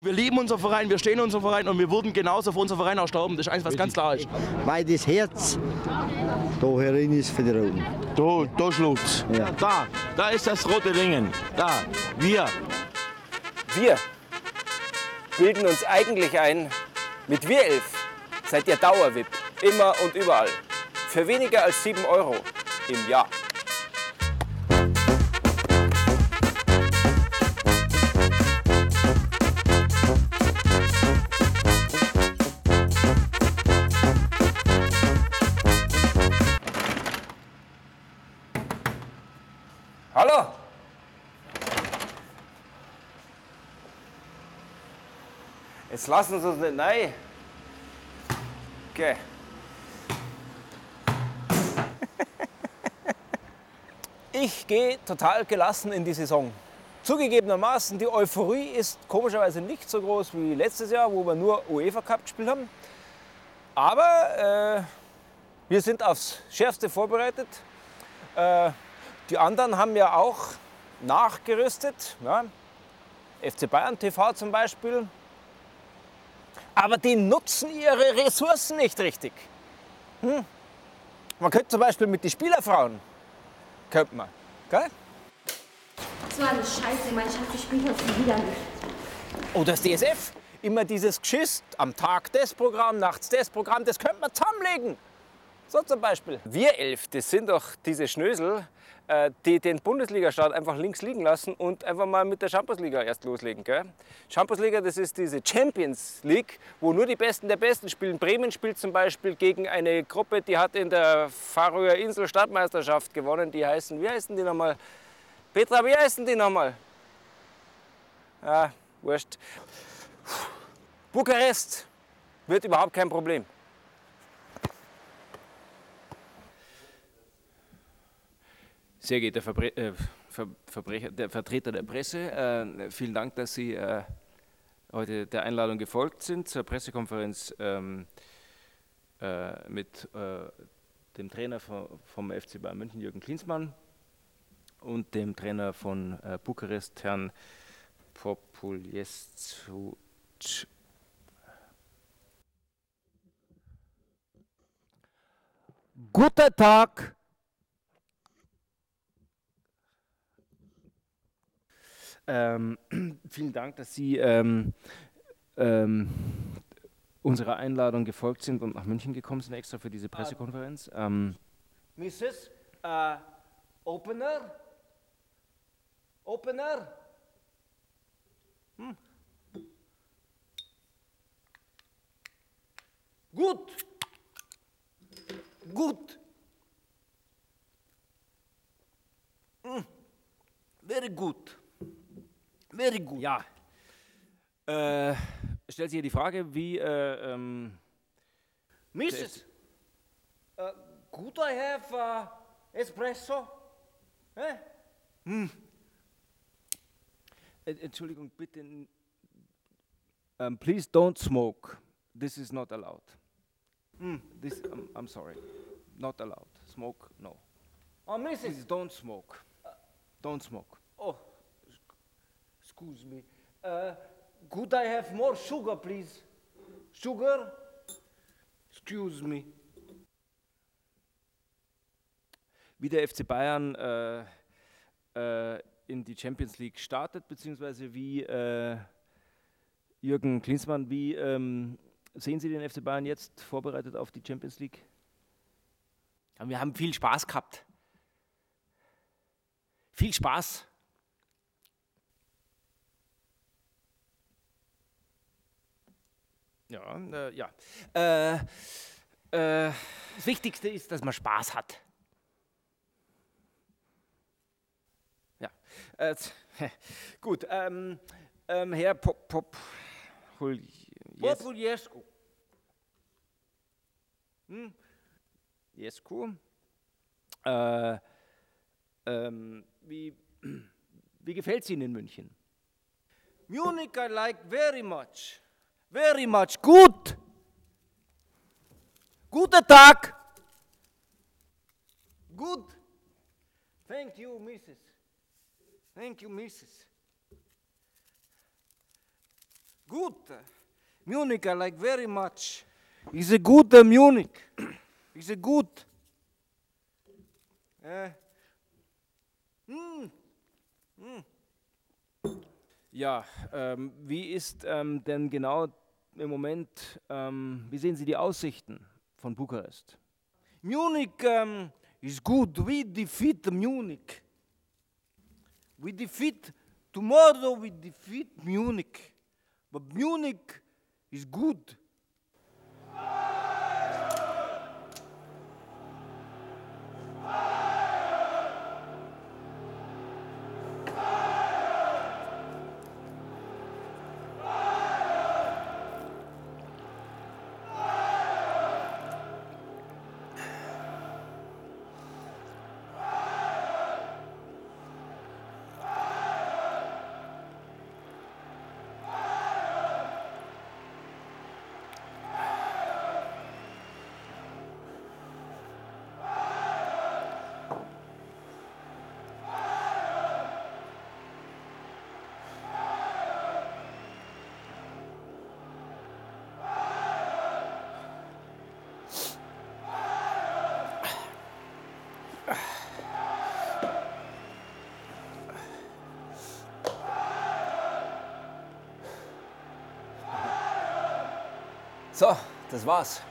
Wir lieben unseren Verein, wir stehen unseren Verein und wir würden genauso für unseren Verein auch sterben. Das ist eins, was ganz klar ist. Weil das Herz da herein ist für die Roten. Da, da schluckt's. Ja. Da, da ist das rote Ringen. Da, wir. Wir bilden uns eigentlich ein, mit Wir elf seid ihr Dauerwip, immer und überall. Für weniger als 7 Euro im Jahr. Hallo? Jetzt lassen Sie uns nicht rein. Okay. Ich gehe total gelassen in die Saison. Zugegebenermaßen, die Euphorie ist komischerweise nicht so groß wie letztes Jahr, wo wir nur UEFA Cup gespielt haben. Aber äh, wir sind aufs Schärfste vorbereitet. Äh, die anderen haben ja auch nachgerüstet. Ja. FC Bayern TV zum Beispiel. Aber die nutzen ihre Ressourcen nicht richtig. Hm? Man könnte zum Beispiel mit den Spielerfrauen, könnte man. Gell? So eine Scheiße, mein Schatz, ich spiele das wieder nicht. Oder das DSF. Immer dieses Geschiss, am Tag das Programm, nachts das Programm, das könnte man zusammenlegen. So zum Beispiel. Wir elf, das sind doch diese Schnösel, äh, die den Bundesliga-Start einfach links liegen lassen und einfach mal mit der Champions Liga erst loslegen. Gell? Champions Liga, das ist diese Champions League, wo nur die Besten der Besten spielen. Bremen spielt zum Beispiel gegen eine Gruppe, die hat in der Färöer Insel Stadtmeisterschaft gewonnen. Die heißen, wie heißen die nochmal? Petra, wie heißen die nochmal? Ja, wurscht. Bukarest wird überhaupt kein Problem. Sehr geehrter Verbre äh, Ver Verbrecher, der Vertreter der Presse, äh, vielen Dank, dass Sie äh, heute der Einladung gefolgt sind zur Pressekonferenz ähm, äh, mit äh, dem Trainer vom, vom, FC Bayern München, Jürgen Klinsmann, und dem Trainer von äh, Bukarest, Herrn Populjescu. Guten Tag! Ähm, vielen Dank, dass Sie ähm, ähm, unserer Einladung gefolgt sind und nach München gekommen sind, extra für diese Pressekonferenz. Ähm, Mrs. Uh, Opener? Opener? Hm. Gut. Gut. Hm. Very good. Very good. ja, äh, stellt sich hier die Frage, wie äh, ähm, Mrs. Uh, could I have uh, espresso? Eh? Äh, Entschuldigung, bitte. Um, please don't smoke. This is not allowed. This, um, I'm sorry. Not allowed. Smoke, no. Oh, Mrs. Please don't smoke. Don't smoke. Oh, excuse me. Uh, could I have more sugar, please? Sugar? Excuse me. Wie der FC Bayern äh, äh, in die Champions League startet, beziehungsweise wie äh, Jürgen Klinsmann, wie ähm, sehen Sie den FC Bayern jetzt vorbereitet auf die Champions League? Ja, Wir haben viel Spaß gehabt. Viel Spaß. Ja, äh, ja. Äh, äh, Das Wichtigste ist, dass man Spaß hat. Ja, gut. Ähm, ähm, Herr Pop, Pop, hol, yes, Populjescu. Jesku. Äh, ähm, wie, wie gefällt es Ihnen in München? Munich I like very much. Very much. good. Guten Tag. Good. Thank you, Mrs. Thank you, Mrs. Good. Munich I like very much. It's a good uh, Munich. It's a good. Uh, Ja, ähm, wie ist ähm, denn genau im Moment, ähm, wie sehen Sie die Aussichten von Bukarest? Munich um, is good. We defeat Munich. We defeat tomorrow. We defeat Munich. But Munich is good. So, das war's.